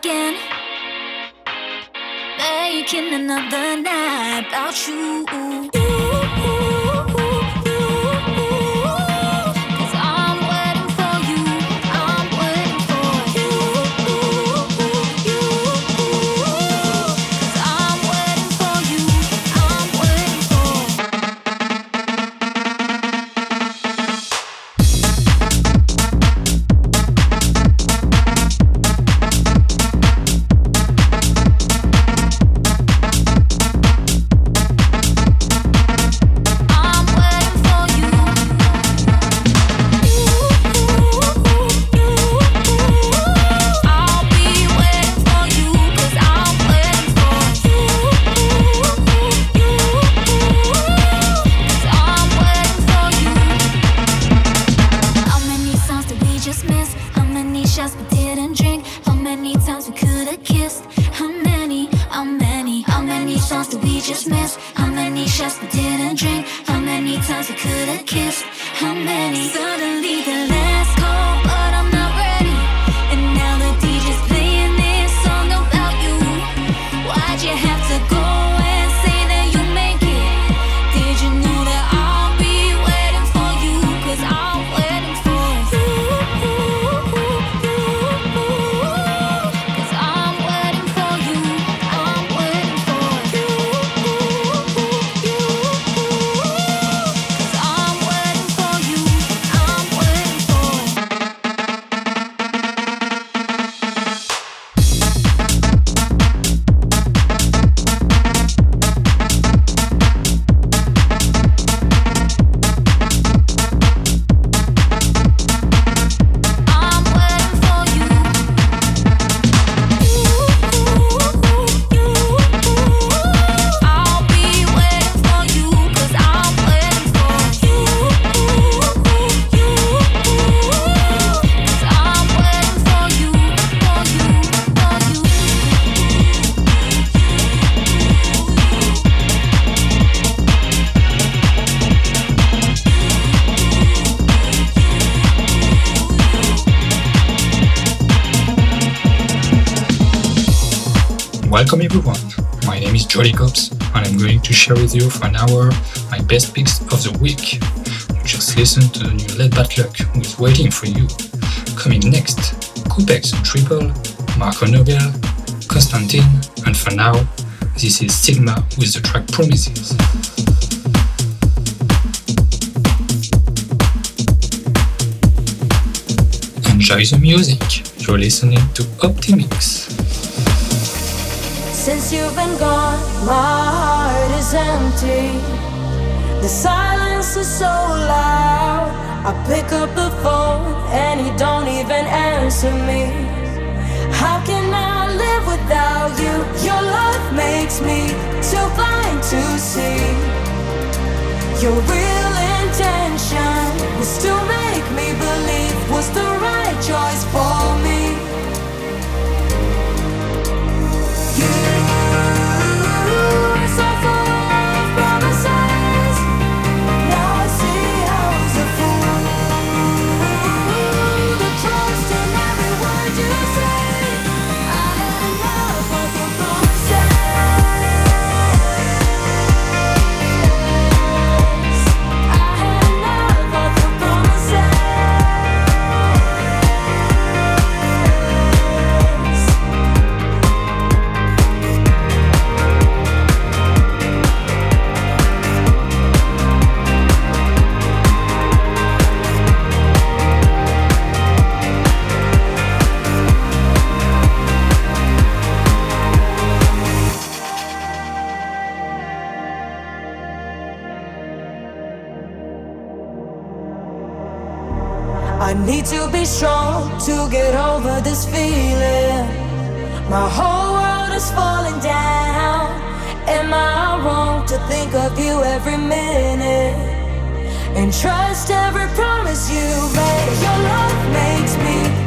Again, making another night about you. Welcome share with you for an hour my best picks of the week. Just listen to the new Laidback Luke who is waiting for you. Coming next, Coopex TripL, Marco Nobel, Constantin, and for now, this is CIGMA with the track Promises. Enjoy the music. You're listening to Opti'mix. Since you've been gone, my heart is empty. The silence is so loud. I pick up the phone and you don't even answer me. How can I live without you? Your love makes me too blind to see. Your real intention strong to get over this feeling. My whole world is falling down. Am I wrong to think of you every minute? And trust every promise you make. Your love makes me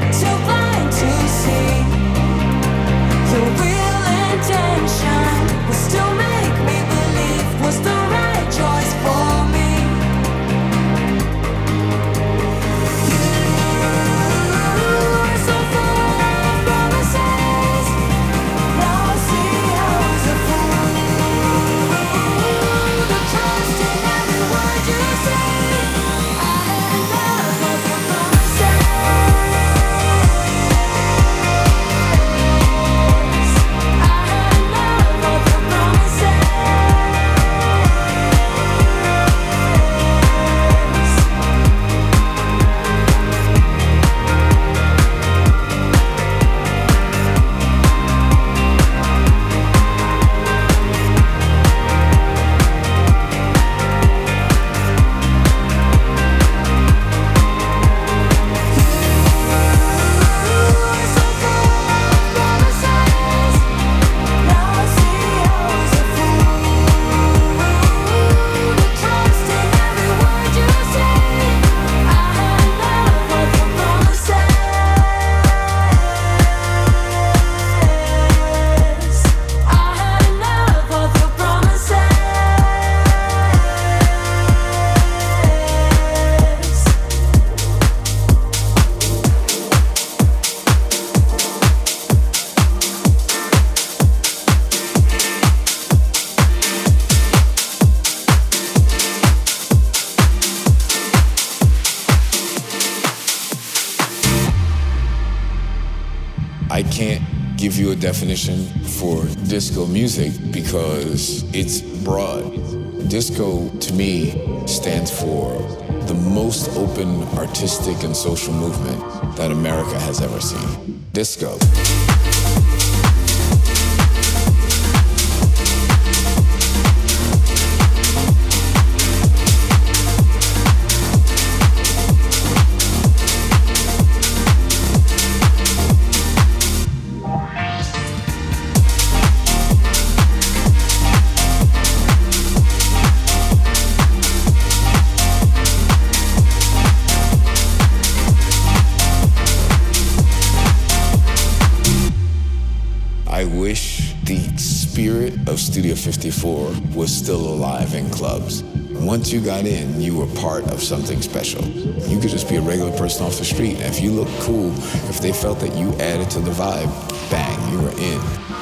music because it's broad. Disco, to me, stands for the most open artistic and social movement that America has ever seen. Disco. Studio 54 was still alive in clubs. Once you got in, you were part of something special. You could just be a regular person off the street. If you looked cool, if they felt that you added to the vibe, bang, you were in.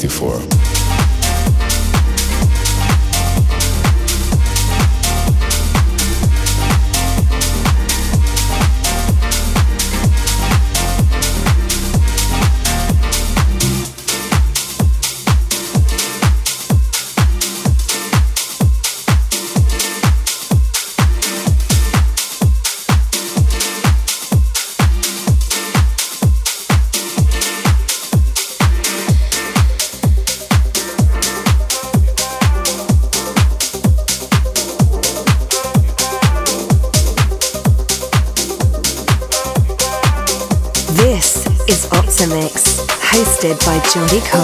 1964. Hosted by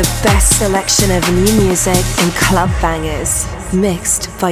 the best selection of new music and club bangers, mixed by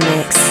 Mix.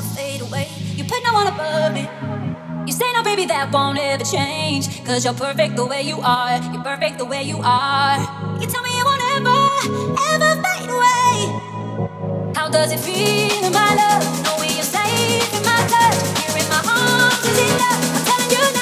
never fade away. You put no one above me. You say, no, baby, that won't ever change. Cause you're perfect the way you are. You're perfect the way you are. You tell me it won't ever, ever fade away. How does it feel my love? Knowing you're safe in my touch. Here in my arms is enough. I'm telling you now.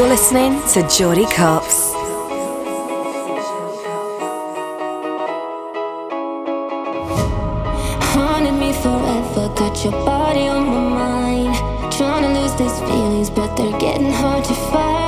Listening to Jordy Copz. Haunted me forever, got your body on my mind. Trying to lose these feelings, but they're getting hard to.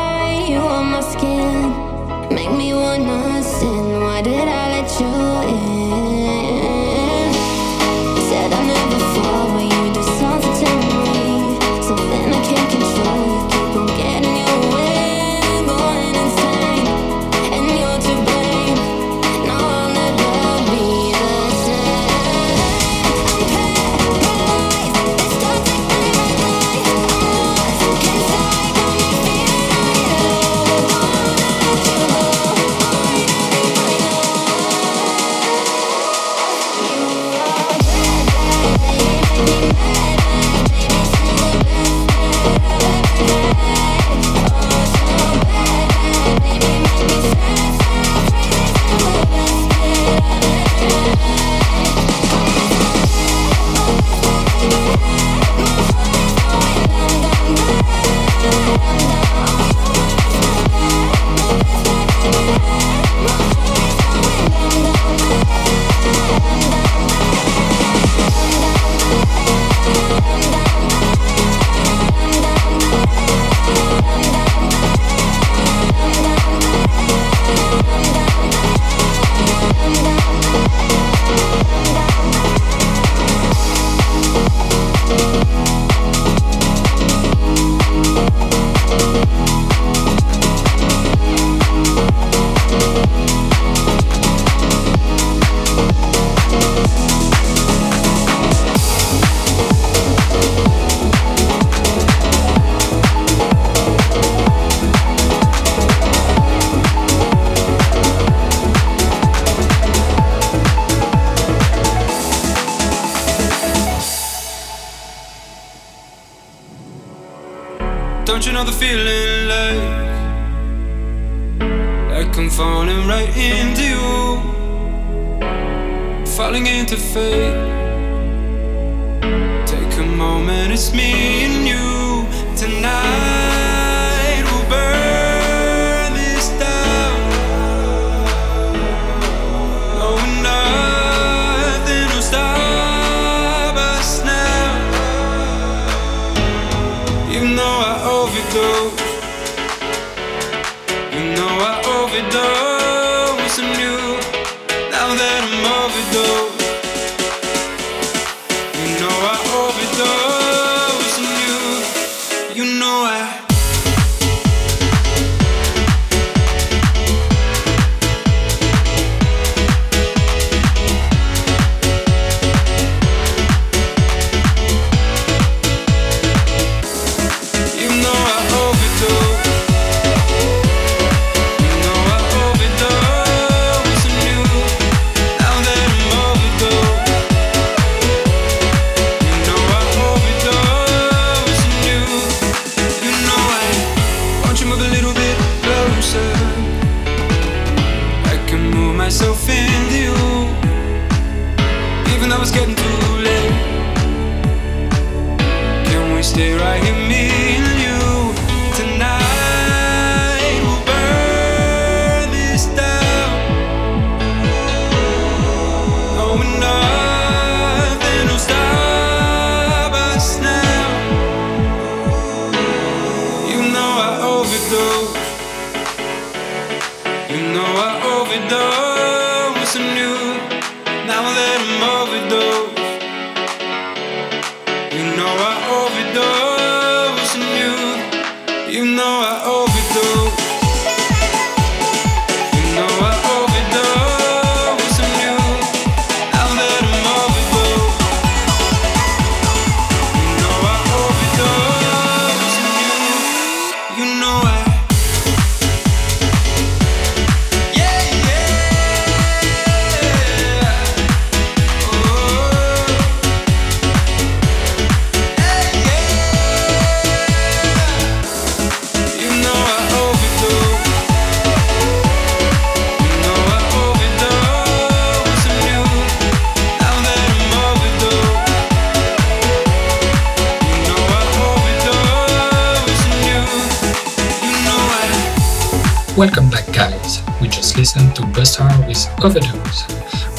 listen to Bust-R with Overdose.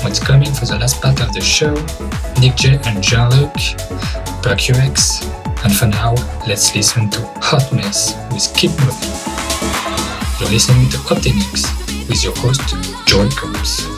What's coming for the last part of the show? Nick Jay and Jean Luc, PerQX, and for now, let's listen to Hotmess with Keep Moving. You're listening to Optimix with your host, Jordy Copz.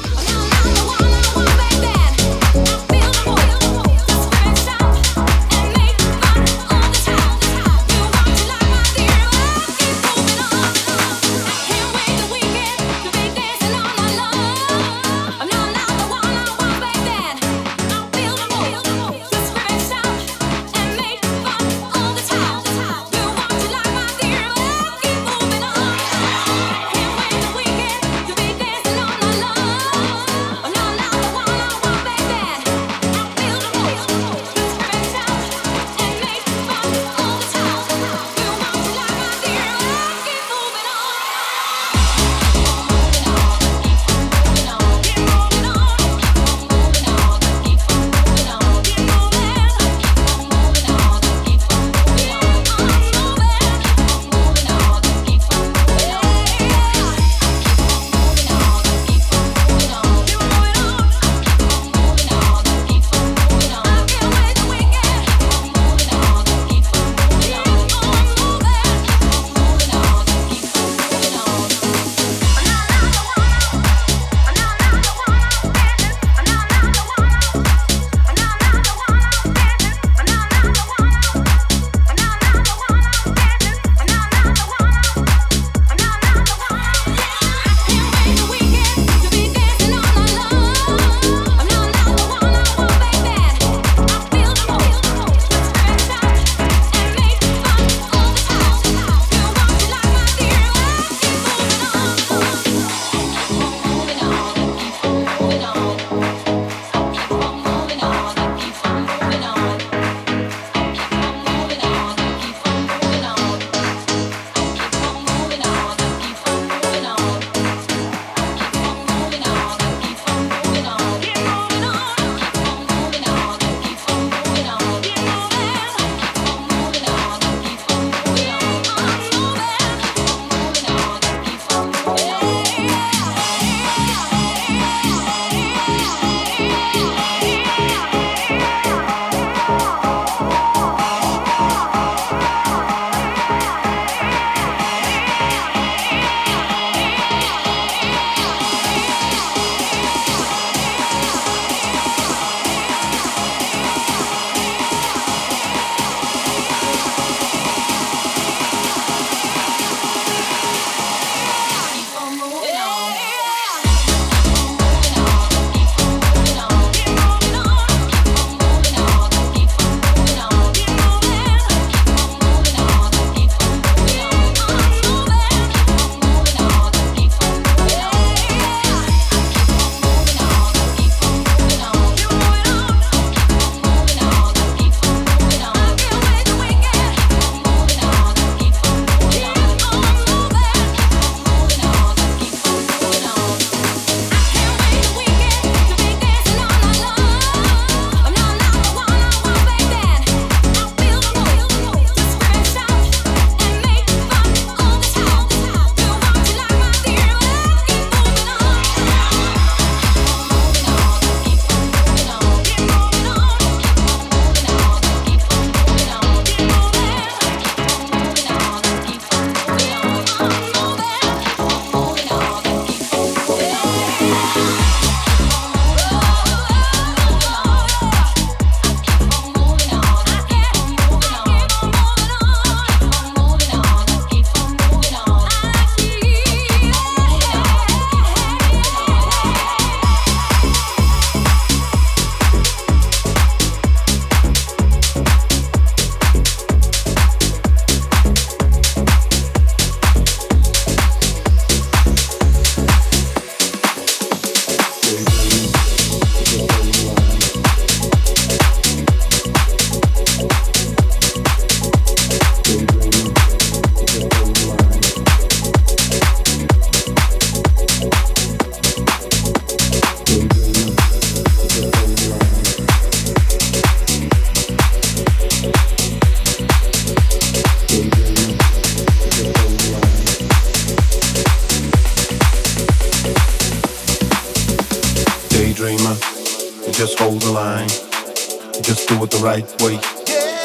the right way.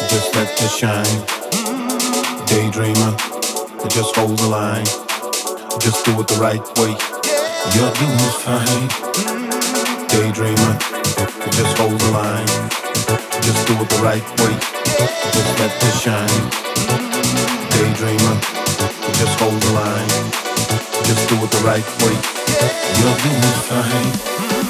Just let it shine. Daydreamer, just hold the line. Just do it the right way. You're doing fine. Daydreamer, just hold the line. Just do it the right way. Just let it shine. Daydreamer, just hold the line. Just do it the right way. You're doing fine.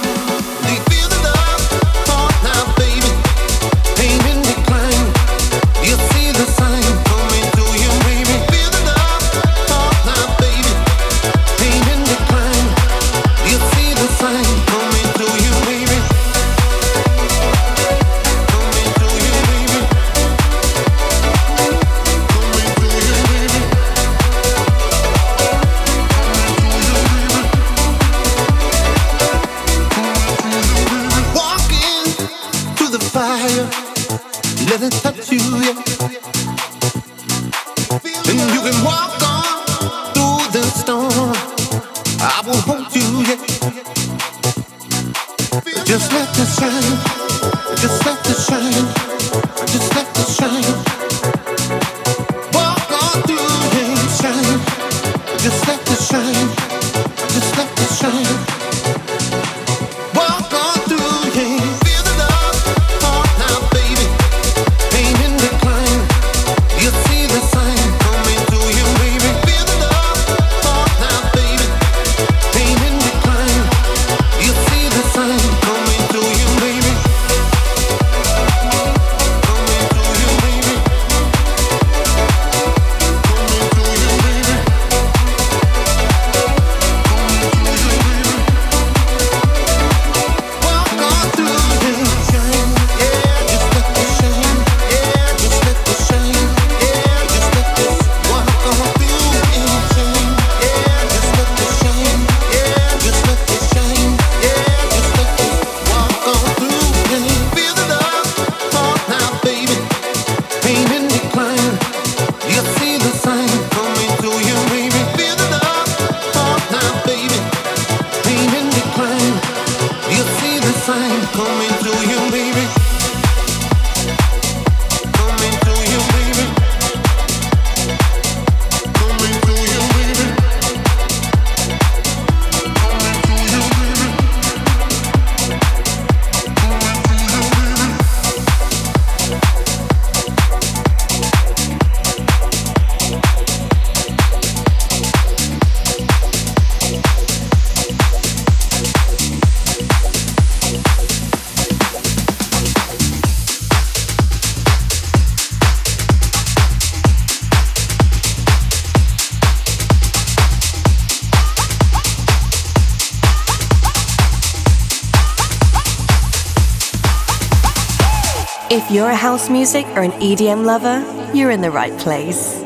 house music or an EDM lover, you're in the right place.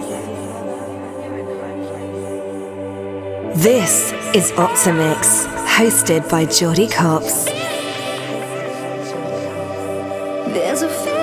This is Optimix, hosted by Jordy Copz. There's a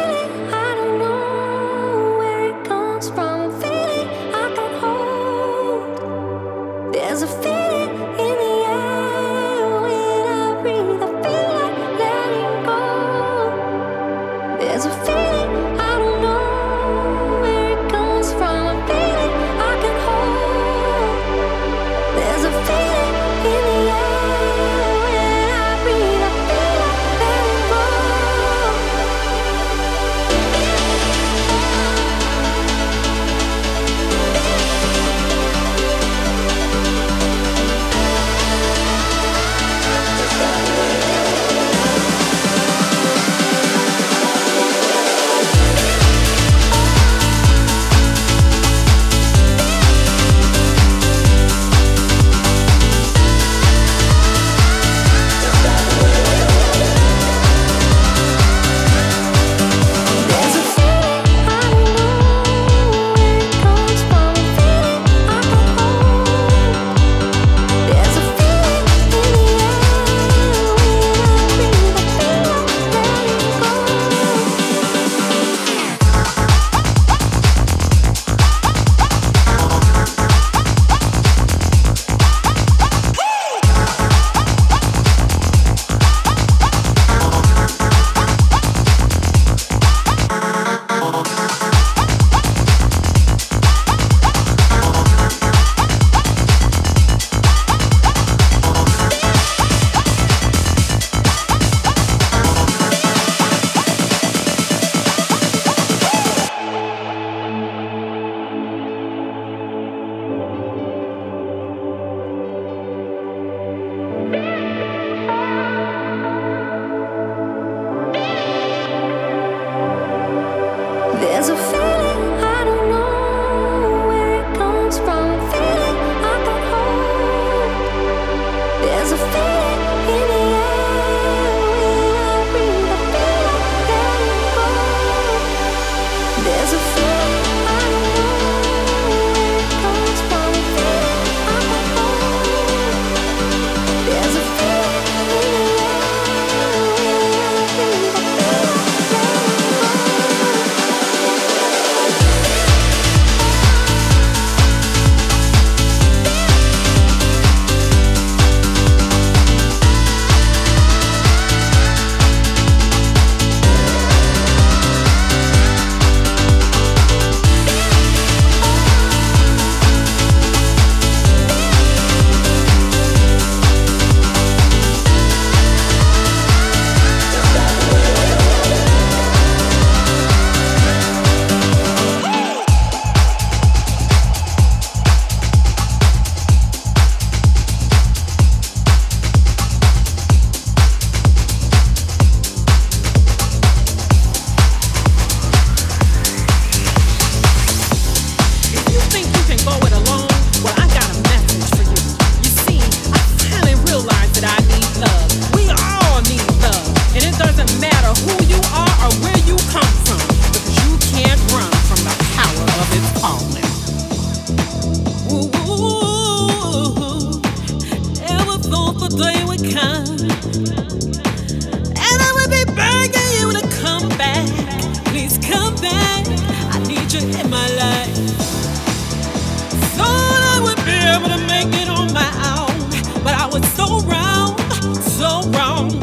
so wrong, so wrong.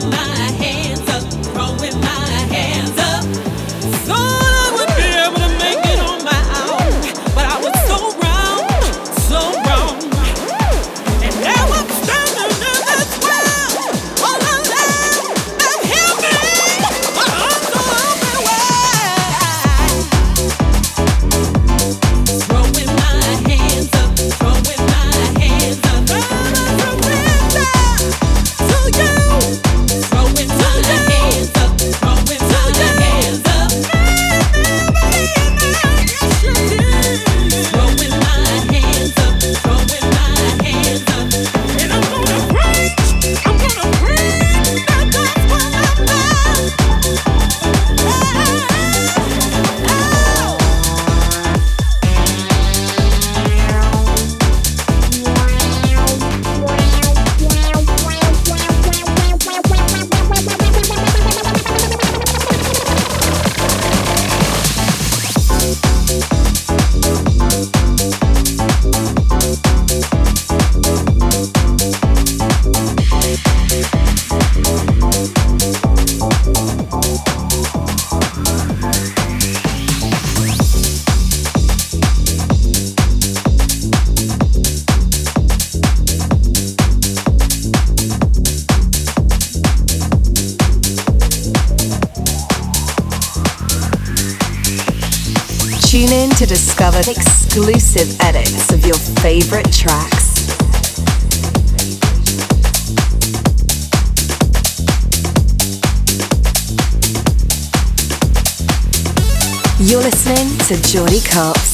Throwing You're listening to Jordy Copz.